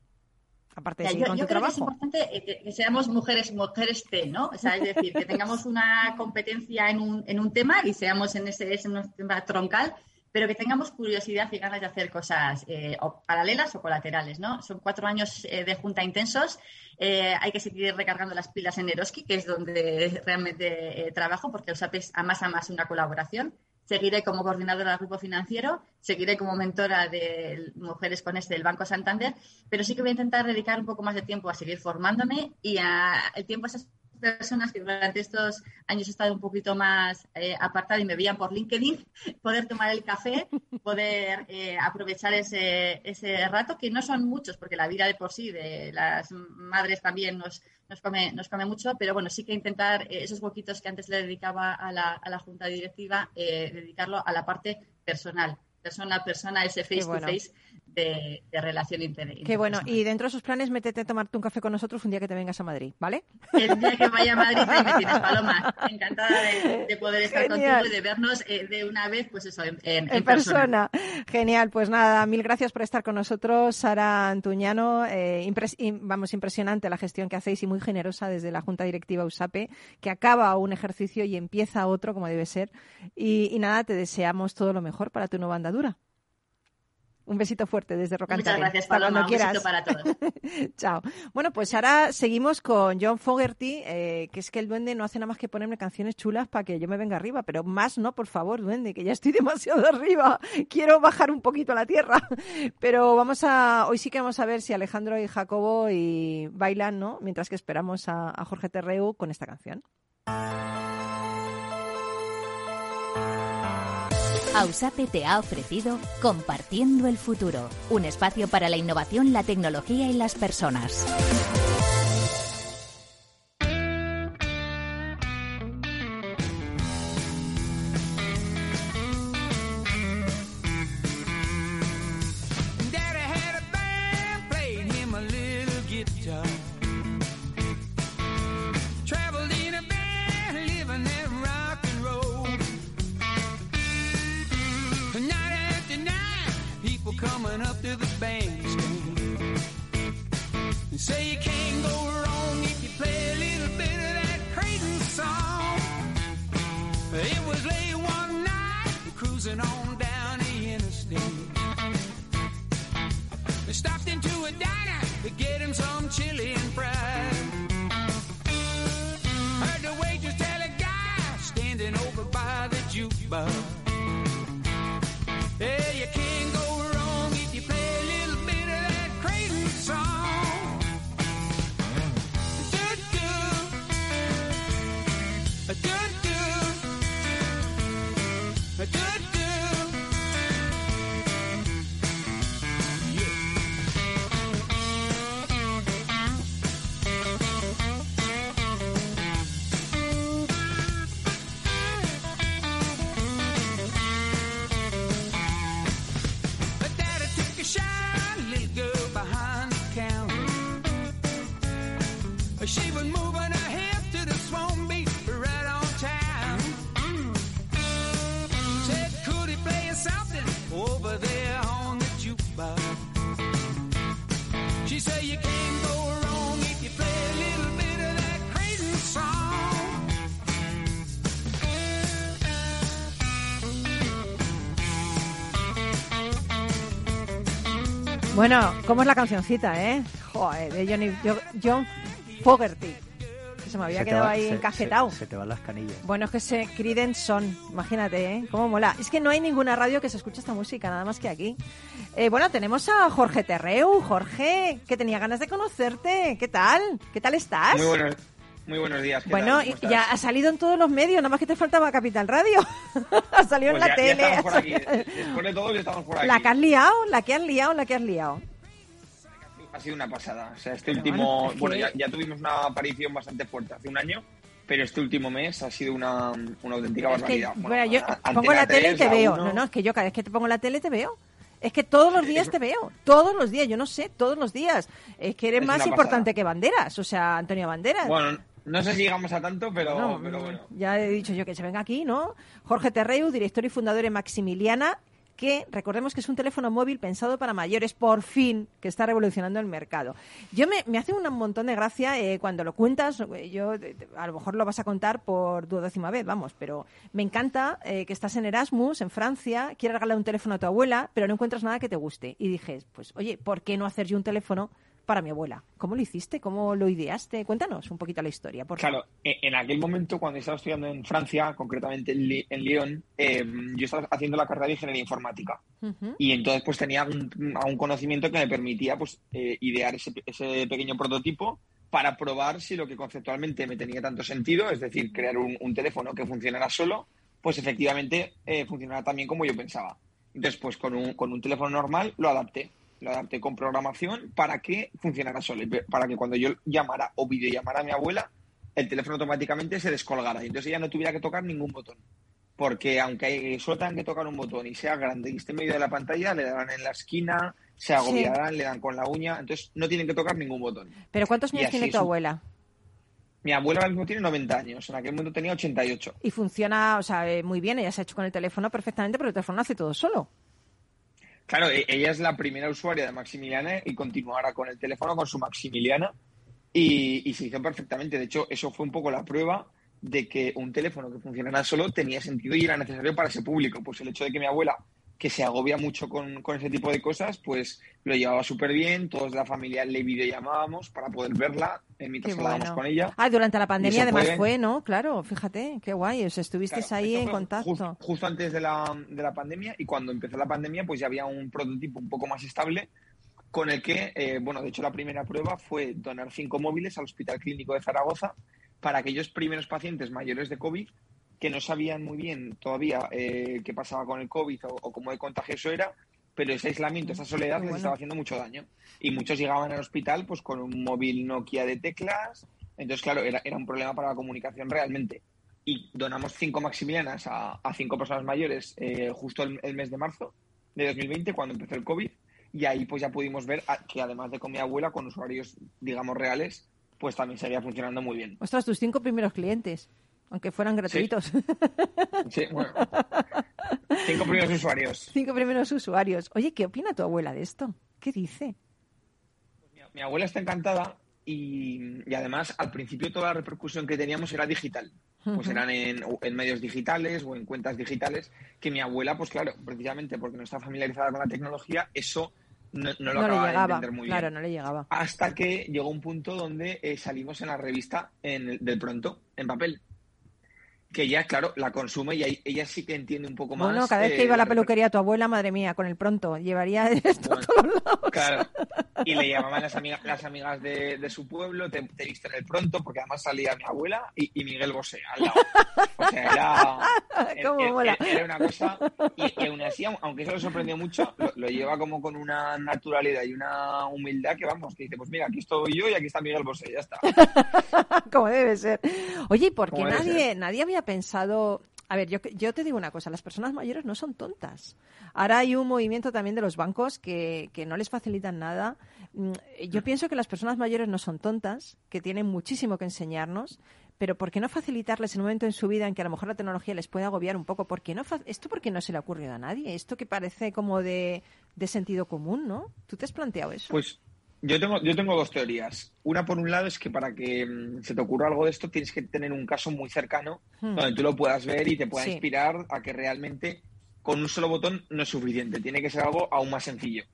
Aparte de seguir yo, con yo tu creo trabajo. que es importante que, que, seamos mujeres, mujeres T, ¿no? O sea, es decir, que tengamos una competencia en un, en un tema y seamos en ese, ese tema troncal, pero que tengamos curiosidad y ganas de hacer cosas eh, o paralelas o colaterales, ¿no? Son cuatro años eh, de junta intensos. Eh, hay que seguir recargando las pilas en Eroski, que es donde realmente trabajo, porque el SAP es a más a más una colaboración. Seguiré como coordinadora del grupo financiero, seguiré como mentora de mujeres con este del Banco Santander, pero sí que voy a intentar dedicar un poco más de tiempo a seguir formándome y a el tiempo a esas personas que durante estos años he estado un poquito más eh, apartada y me veían por LinkedIn, poder tomar el café, poder eh, aprovechar ese, ese rato, que no son muchos, porque la vida de por sí de las madres también nos, nos, come, nos come mucho, pero bueno, sí que intentar eh, esos poquitos que antes le dedicaba a la, a la junta directiva, dedicarlo a la parte personal. Persona a persona, ese face to face de, relación interna. Qué bueno. Y dentro de sus planes, métete a tomarte un café con nosotros un día que te vengas a Madrid, ¿vale? El día que vaya a Madrid, ahí me tienes, Paloma. Encantada de, poder estar contigo y de vernos eh, de una vez, pues eso, en, persona. Genial. Pues nada, mil gracias por estar con nosotros, Sara Antuñano. Eh, vamos, impresionante la gestión que hacéis y muy generosa desde la Junta Directiva USAPE, que acaba un ejercicio y empieza otro, como debe ser. Y, y nada, te deseamos todo lo mejor para tu nueva andadura. Un besito fuerte desde Rocantarín. Muchas gracias, Paloma. Un besito para todos. Chao. Bueno, pues ahora seguimos con John Fogerty, eh, que es que el duende no hace nada más que ponerme canciones chulas para que yo me venga arriba, pero más no, por favor, duende, que ya estoy demasiado arriba. Quiero bajar un poquito a la tierra. Pero vamos a, hoy sí que vamos a ver si Alejandro y Jacobo y bailan, ¿no? Mientras que esperamos a, a Jorge Terreu con esta canción. Ausape te ha ofrecido Compartiendo el Futuro, un espacio para la innovación, la tecnología y las personas. a diner to get him some chili and fries. Heard the waitress tell a guy standing over by the jukebox. Bueno, ¿cómo es la cancioncita, eh? Joder, de Johnny, John Fogerty. Que se me había quedado ahí encasquetado. Se, te van las canillas. Bueno, es que se Criden son, imagínate, ¿eh? Cómo mola. Es que no hay ninguna radio que se escuche esta música, nada más que aquí. Eh, bueno, tenemos a Jorge Terreu. Jorge, que tenía ganas de conocerte. ¿Qué tal? ¿Qué tal estás? Muy bueno. Muy buenos días. Bueno, ya ha salido en todos los medios, nada más que te faltaba Capital Radio. ha salido en pues la tele. Ya por aquí. Después de todo, ya estamos por aquí. La que has liado, la que has liado, la que has liado. Ha sido una pasada. O sea, este último. Bueno, ya, tuvimos una aparición bastante fuerte hace un año, pero este último mes ha sido una, una auténtica barbaridad. bueno, yo pongo la tele y te veo. No, no, es que yo cada vez que te pongo la tele te veo. Es que todos los días te veo, todos los días, yo no sé, todos los días. Es que eres más importante que Banderas, o sea, Antonio Banderas. Bueno, no sé si llegamos a tanto, pero, bueno. Ya he dicho yo que se venga aquí, ¿no? Jorge Terreu, director y fundador de Maximiliana, que recordemos que es un teléfono móvil pensado para mayores, por fin, que está revolucionando el mercado. Yo me, me hace un montón de gracia eh, cuando lo cuentas, yo a lo mejor lo vas a contar por duodécima vez, vamos, pero me encanta eh, que estás en Erasmus, en Francia, quieres regalar un teléfono a tu abuela, pero no encuentras nada que te guste. Y dije, pues oye, ¿por qué no hacer yo un teléfono para mi abuela. ¿Cómo lo hiciste? ¿Cómo lo ideaste? Cuéntanos un poquito la historia. Por claro, e, en aquel momento, cuando estaba estudiando en Francia, concretamente en, Lyon, em, yo estaba haciendo la carrera de ingeniería informática. Y entonces pues tenía un, un, conocimiento que me permitía pues eh, idear ese, ese, pequeño prototipo para probar si lo que conceptualmente me tenía tanto sentido, es decir, crear un, teléfono que funcionara solo, pues efectivamente eh, funcionara también como yo pensaba. Entonces, pues con un, con un teléfono normal lo adapté lo adapté con programación para que funcionara solo, para que cuando yo llamara o videollamara a mi abuela, el teléfono automáticamente se descolgara y entonces ella no tuviera que tocar ningún botón. porque aunque solo tengan que tocar un botón y sea grande y esté en medio de la pantalla, le darán en la esquina, se agobiarán, le dan con la uña, entonces no tienen que tocar ningún botón. ¿Pero cuántos años tiene tu abuela? Mi abuela ahora mismo tiene 90 años, en aquel momento tenía 88. Y funciona, o sea, eh, muy bien, ella se ha hecho con el teléfono perfectamente, pero el teléfono hace todo solo. Claro, e-, ella es la primera usuaria de Maximiliana y continuará con el teléfono con su Maximiliana y, y se hizo perfectamente. De hecho, eso fue un poco la prueba de que un teléfono que funcionara solo tenía sentido y era necesario para ese público. Pues el hecho de que mi abuela, que se agobia mucho con, ese tipo de cosas, pues lo llevaba súper bien, todos de la familia le videollamábamos para poder verla en mientras hablábamos con ella. Ah, durante la pandemia además fue, ¿no? Claro, fíjate, qué guay, os estuvisteis ahí en contacto. Justo, antes de la, de la pandemia y cuando empezó la pandemia pues ya había un prototipo un poco más estable con el que, eh, bueno, de hecho la primera prueba fue donar cinco móviles al Hospital Clínico de Zaragoza para aquellos primeros pacientes mayores de COVID que no sabían muy bien todavía eh, qué pasaba con el COVID o, cómo de contagioso era, pero ese aislamiento, esa soledad les estaba haciendo mucho daño. Y muchos llegaban al hospital pues con un móvil Nokia de teclas, entonces claro, era, era un problema para la comunicación realmente. Y donamos cinco Maximilianas a, cinco personas mayores eh, justo el, el, mes de marzo de 2020, cuando empezó el COVID, y ahí pues ya pudimos ver que además de con mi abuela, con usuarios, digamos, reales, pues también seguía funcionando muy bien. Ostras, tus cinco primeros clientes, aunque fueran gratuitos. Sí, bueno. Cinco primeros usuarios. Cinco primeros usuarios. Oye, ¿qué opina tu abuela de esto? ¿Qué dice? mi, abuela está encantada y, además al principio toda la repercusión que teníamos era digital. Pues eran en, en, medios digitales o en cuentas digitales, que mi abuela, pues claro, precisamente porque no está familiarizada con la tecnología, eso no, lo no acaba le llegaba, de entender muy claro, bien. no le llegaba. Hasta que llegó un punto donde eh, salimos en la revista en del pronto, en papel que ella, claro, la consume y ella sí que entiende un poco más. Bueno, cada vez que iba a la eh, peluquería tu abuela, madre mía, con el pronto, llevaría esto a todos lados. Claro. Y le llamaban las amigas, las amigas de, su pueblo, te, te viste en el pronto, porque además salía mi abuela y, Miguel Bosé al lado. O sea, era, ¿Cómo era, era, una cosa. Y, aún así, aunque eso le sorprendió mucho, lo, lleva como con una naturalidad y una humildad que vamos, que dice, pues mira, aquí estoy yo y aquí está Miguel Bosé, ya está. como debe ser. Oye, ¿por qué nadie, nadie había pensado a ver, yo, yo te digo una cosa, las personas mayores no son tontas. Ahora hay un movimiento también de los bancos que, que no les facilitan nada. Mm, yo pienso que las personas mayores no son tontas, que tienen muchísimo que enseñarnos, pero ¿por qué no facilitarles un momento en su vida en que a lo mejor la tecnología les puede agobiar un poco? ¿Por qué no ¿Esto porque no se le ha ocurrido a nadie? Esto que parece como de, de sentido común, ¿no? ¿Tú te has planteado eso? Pues yo tengo, yo tengo dos teorías. Una, por un lado, es que para que mm, se te ocurra algo de esto tienes que tener un caso muy cercano hmm. donde tú lo puedas ver y te pueda inspirar a que realmente con un solo botón no es suficiente. Tiene que ser algo aún más sencillo.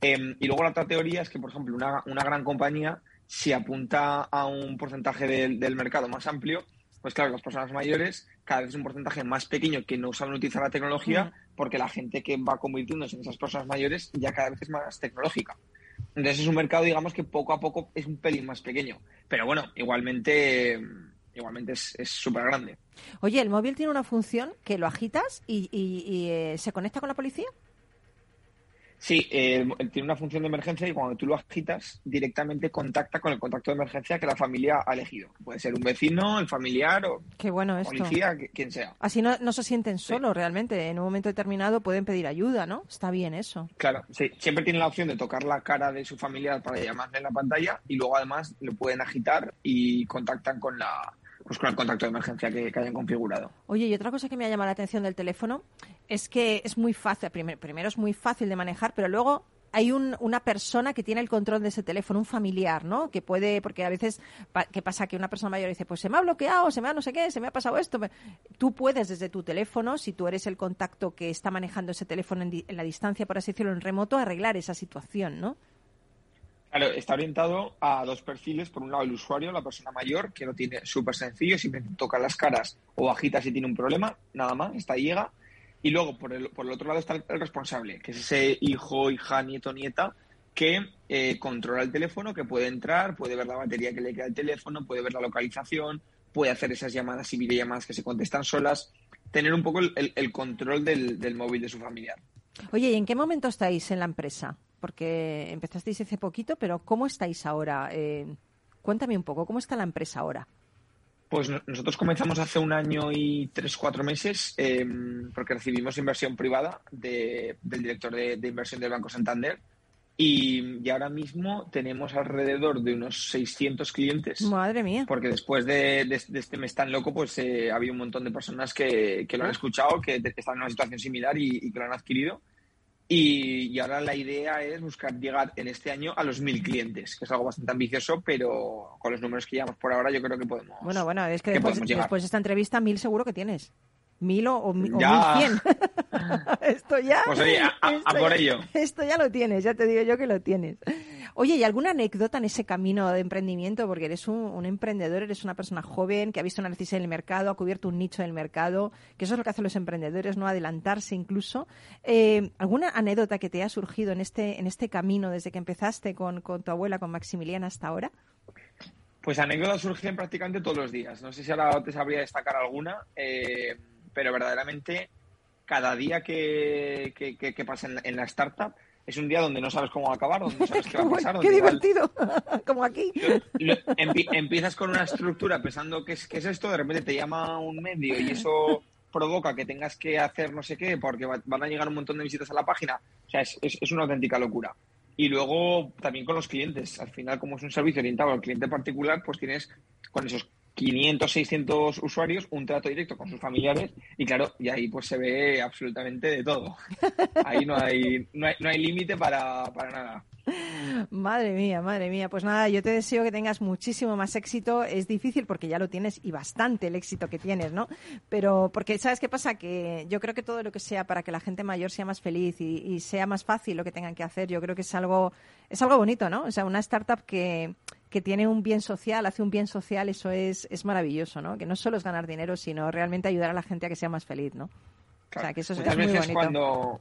Em, y luego la otra teoría es que, por ejemplo, una, una gran compañía, si apunta a un porcentaje del, del mercado más amplio, pues claro, las personas mayores cada vez es un porcentaje más pequeño que no saben utilizar la tecnología hmm. porque la gente que va convirtiéndose en esas personas mayores ya cada vez es más tecnológica. Entonces es un mercado, digamos, que poco a poco es un pelín más pequeño. Pero bueno, igualmente, igualmente es súper grande. Oye, ¿el móvil tiene una función que lo agitas y, y, eh, se conecta con la policía? Sí, eh, tiene una función de emergencia y cuando tú lo agitas, directamente contacta con el contacto de emergencia que la familia ha elegido. Puede ser un vecino, el familiar o Qué bueno esto. policía, quien sea. Así no, no se sienten solos realmente. En un momento determinado pueden pedir ayuda, ¿no? Está bien eso. Claro, sí. Siempre tienen la opción de tocar la cara de su familiar para llamarle en la pantalla y luego además lo pueden agitar y contactan con la, pues con el contacto de emergencia que, hayan configurado. Oye, y otra cosa que me ha llamado la atención del teléfono es que es muy fácil, primero, es muy fácil de manejar, pero luego hay una persona que tiene el control de ese teléfono, un familiar, ¿no? Que puede, porque a veces, ¿qué pasa? Que una persona mayor dice, pues se me ha bloqueado, se me ha no sé qué, se me ha pasado esto. Tú puedes desde tu teléfono, si tú eres el contacto que está manejando ese teléfono en, en la distancia, por así decirlo, en remoto, arreglar esa situación, ¿no? Claro, está orientado a dos perfiles. Por un lado, el usuario, la persona mayor, que lo tiene súper sencillo, simplemente toca las caras o agita si tiene un problema, nada más, está llega. Y luego, por el, por el otro lado, está el, responsable, que es ese hijo, hija, nieto, nieta, que eh, controla el teléfono, que puede entrar, puede ver la batería que le queda al teléfono, puede ver la localización, puede hacer esas llamadas y videollamadas que se contestan solas, tener un poco el, el control del, del móvil de su familiar. Oye, ¿y en qué momento estáis en la empresa? Porque empezasteis hace poquito, pero ¿cómo estáis ahora? Eh, cuéntame un poco, ¿cómo está la empresa ahora? Pues nosotros comenzamos hace un año y tres, cuatro meses em, porque recibimos inversión privada del director de, inversión del Banco Santander y, ahora mismo tenemos alrededor de unos 600 clientes. Madre mía. Porque después de, este mes tan loco, pues eh, ha habido un montón de personas que, lo han ah. escuchado, que están en una situación similar y que lo han adquirido. Y, ahora la idea es buscar llegar en este año a los mil clientes, que es algo bastante ambicioso, pero con los números que llevamos por ahora yo creo que podemos. Bueno, bueno, es que, después, de esta entrevista mil seguro que tienes. Mil o, mil cien. esto ya. Pues a, por ello. Esto ya lo tienes, ya te digo yo que lo tienes. Oye, ¿y alguna anécdota en ese camino de emprendimiento? Porque eres un, emprendedor, eres una persona joven que ha visto una necesidad en el mercado, ha cubierto un nicho del mercado, que eso es lo que hacen los emprendedores, no adelantarse incluso. Eh, ¿Alguna anécdota que te ha surgido en este, en este camino desde que empezaste con, tu abuela, con Maximiliana, hasta ahora? Pues anécdotas surgen prácticamente todos los días. No sé si ahora te sabría destacar alguna, eh, pero verdaderamente cada día que, que, pasa en la startup es un día donde no sabes cómo acabar, donde no sabes qué va a pasar. ¡Qué divertido! Como aquí. empiezas con una estructura pensando qué es, qué es esto, de repente te llama un medio y eso provoca que tengas que hacer no sé qué porque van a llegar un montón de visitas a la página. O sea, es, es, una auténtica locura. Y luego también con los clientes. Al final, como es un servicio orientado al cliente particular, pues tienes con esos 500, 600 usuarios, un trato directo con sus familiares y claro, y ahí pues se ve absolutamente de todo. Ahí no hay, no hay, no hay límite para, para nada. Madre mía, madre mía. Pues nada, yo te deseo que tengas muchísimo más éxito. Es difícil porque ya lo tienes y bastante el éxito que tienes, ¿no? Pero porque, ¿sabes qué pasa? Que yo creo que todo lo que sea para que la gente mayor sea más feliz y, sea más fácil lo que tengan que hacer, yo creo que es algo, es algo bonito, ¿no? O sea, una startup que, que tiene un bien social, hace un bien social, eso es, es maravilloso, ¿no? Que no solo es ganar dinero, sino realmente ayudar a la gente a que sea más feliz, ¿no? O sea, que eso es, muy bonito. Cuando,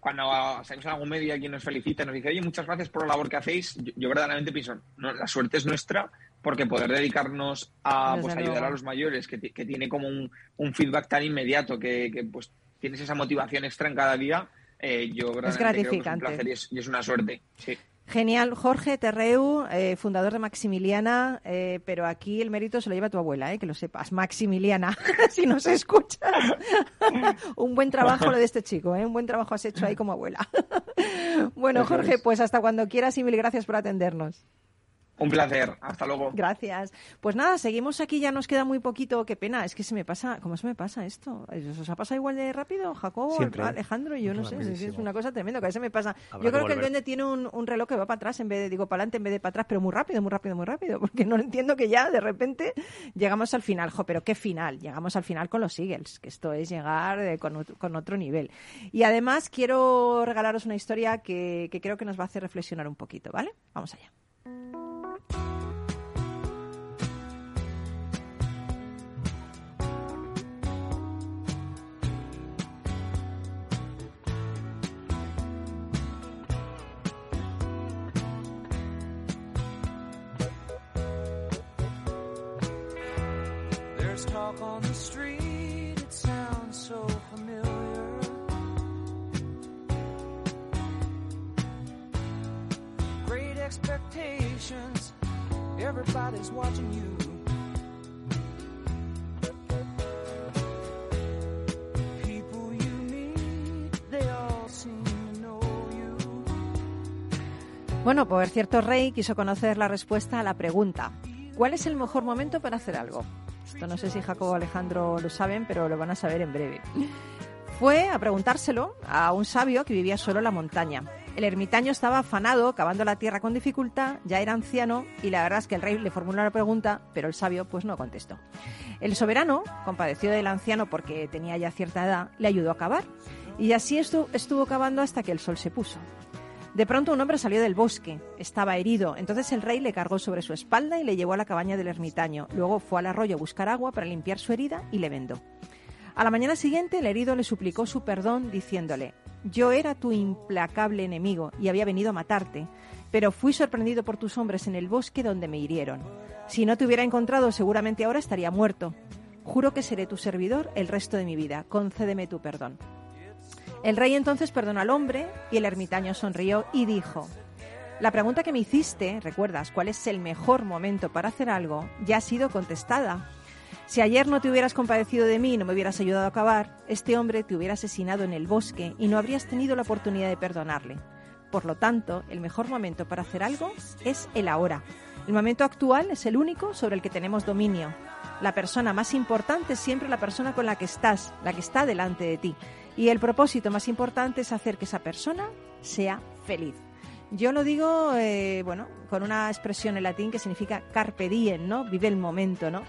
cuando salimos en algún medio y alguien nos felicita, nos dice, oye, muchas gracias por la labor que hacéis, yo, verdaderamente pienso, no, la suerte es nuestra porque poder dedicarnos a pues, ayudar a los mayores, que, que tiene como un, un, feedback tan inmediato, que, que, pues tienes esa motivación extra en cada día, eh, yo verdaderamente es gratificante. Creo que es un placer y es, una suerte. Sí. Genial, Jorge Terreu, eh, fundador de Maximiliana, eh, pero aquí el mérito se lo lleva tu abuela, eh, que lo sepas. Maximiliana, si nos escuchas. un buen trabajo lo de este chico, un buen trabajo has hecho ahí como abuela. bueno, Jorge, pues hasta cuando quieras y mil gracias por atendernos. Un placer, hasta luego. Gracias. Pues nada, seguimos aquí, ya nos queda muy poquito, qué pena, es que se me pasa, ¿cómo se me pasa esto? ¿Os ha pasado igual de rápido, Jacobo, Alejandro? Yo no sé, es una cosa tremenda, que a veces me pasa. Yo creo que, el duende tiene un, reloj que va para atrás en vez de, digo, para adelante en vez de para atrás, pero muy rápido, muy rápido, muy rápido, porque no entiendo que ya de repente llegamos al final, jo, pero ¿qué final? Llegamos al final con los Eagles, que esto es llegar eh, con, otro, nivel. Y además quiero regalaros una historia que, que creo que nos va a hacer reflexionar un poquito, ¿vale? Vamos allá. Talk on the street, it sounds so familiar. Great expectations, everybody's watching you. Bueno, por cierto, Rey quiso conocer la respuesta a la pregunta. ¿Cuál es el mejor momento para hacer algo? Esto no sé si Jacobo o Alejandro lo saben, pero lo van a saber en breve. Fue a preguntárselo a un sabio que vivía solo en la montaña. El ermitaño estaba afanado, cavando la tierra con dificultad, ya era anciano y la verdad es que el rey le formuló la pregunta, pero el sabio pues no contestó. El soberano, compadeció del anciano porque tenía ya cierta edad, le ayudó a cavar y así estuvo, estuvo cavando hasta que el sol se puso. De pronto un hombre salió del bosque, estaba herido, entonces el rey le cargó sobre su espalda y le llevó a la cabaña del ermitaño. Luego fue al arroyo a buscar agua para limpiar su herida y le vendó. A la mañana siguiente el herido le suplicó su perdón diciéndole, yo era tu implacable enemigo y había venido a matarte, pero fui sorprendido por tus hombres en el bosque donde me hirieron. Si no te hubiera encontrado seguramente ahora estaría muerto. Juro que seré tu servidor el resto de mi vida. Concédeme tu perdón. El rey entonces perdonó al hombre y el ermitaño sonrió y dijo, la pregunta que me hiciste, recuerdas, ¿cuál es el mejor momento para hacer algo? Ya ha sido contestada. Si ayer no te hubieras compadecido de mí y no me hubieras ayudado a acabar, este hombre te hubiera asesinado en el bosque y no habrías tenido la oportunidad de perdonarle. Por lo tanto, el mejor momento para hacer algo es el ahora. El momento actual es el único sobre el que tenemos dominio. La persona más importante es siempre la persona con la que estás, la que está delante de ti. Y el propósito más importante es hacer que esa persona sea feliz. Yo lo digo, eh, bueno, con una expresión en latín que significa carpe diem, ¿no? Vive el momento, ¿no?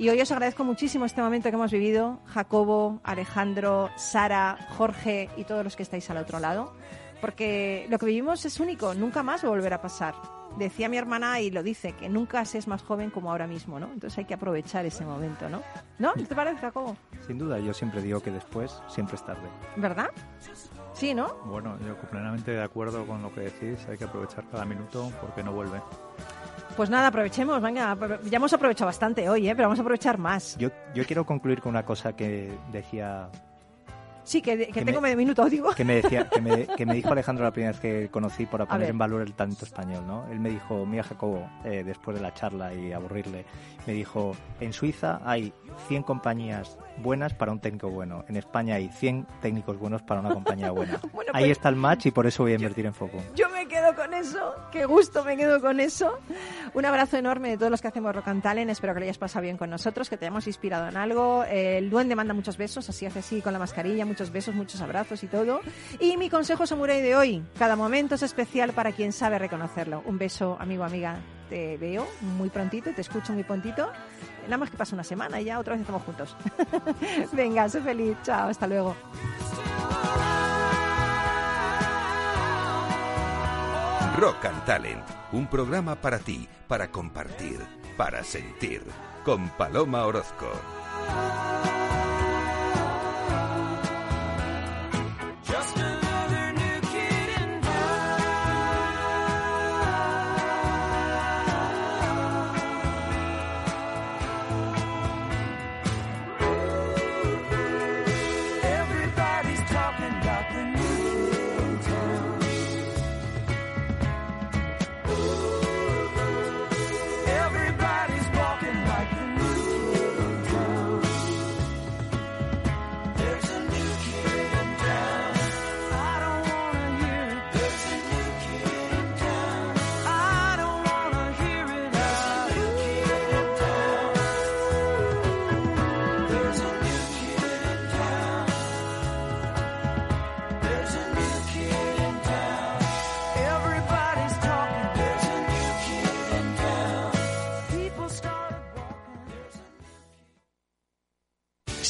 Y hoy os agradezco muchísimo este momento que hemos vivido, Jacobo, Alejandro, Sara, Jorge y todos los que estáis al otro lado, porque lo que vivimos es único, nunca más va a volver a pasar. Decía mi hermana y lo dice, que nunca se es más joven como ahora mismo, ¿no? Entonces hay que aprovechar ese momento, ¿no? ¿No? ¿Te parece, Jacobo? Sin duda, yo siempre digo que después siempre es tarde. ¿Verdad? Sí, ¿no? Bueno, yo completamente de acuerdo con lo que decís. Hay que aprovechar cada minuto porque no vuelve. Pues nada, aprovechemos, venga, ya hemos aprovechado bastante hoy, ¿eh? pero vamos a aprovechar más. Yo, yo quiero concluir con una cosa que decía Sí, que, que, tengo medio minuto, digo. Que me, decía, que, me, que me dijo Alejandro la primera vez que conocí para poner en valor el talento español, ¿no? Él me dijo, mira Jacobo, eh, después de la charla y aburrirle, me dijo, en Suiza hay 100 compañías buenas para un técnico bueno. En España hay 100 técnicos buenos para una compañía buena. Ahí pues está el match y por eso voy a invertir en Foco. Yo me quedo con eso. Qué gusto me quedo con eso. Un abrazo enorme de todos los que hacemos Rock and Talent. Espero que le hayas pasado bien con nosotros, que te hayamos inspirado en algo. El duende manda muchos besos, así hace así con la mascarilla. Muchos besos, muchos abrazos y todo. Y mi consejo samurai de hoy. Cada momento es especial para quien sabe reconocerlo. Un beso, amigo, amiga. Te veo muy prontito, te escucho muy prontito. Nada más que pasa una semana y ya otra vez estamos juntos. Venga, sé feliz. Chao, hasta luego. Rock and Talent, un programa para ti, para compartir, para sentir, con Paloma Orozco.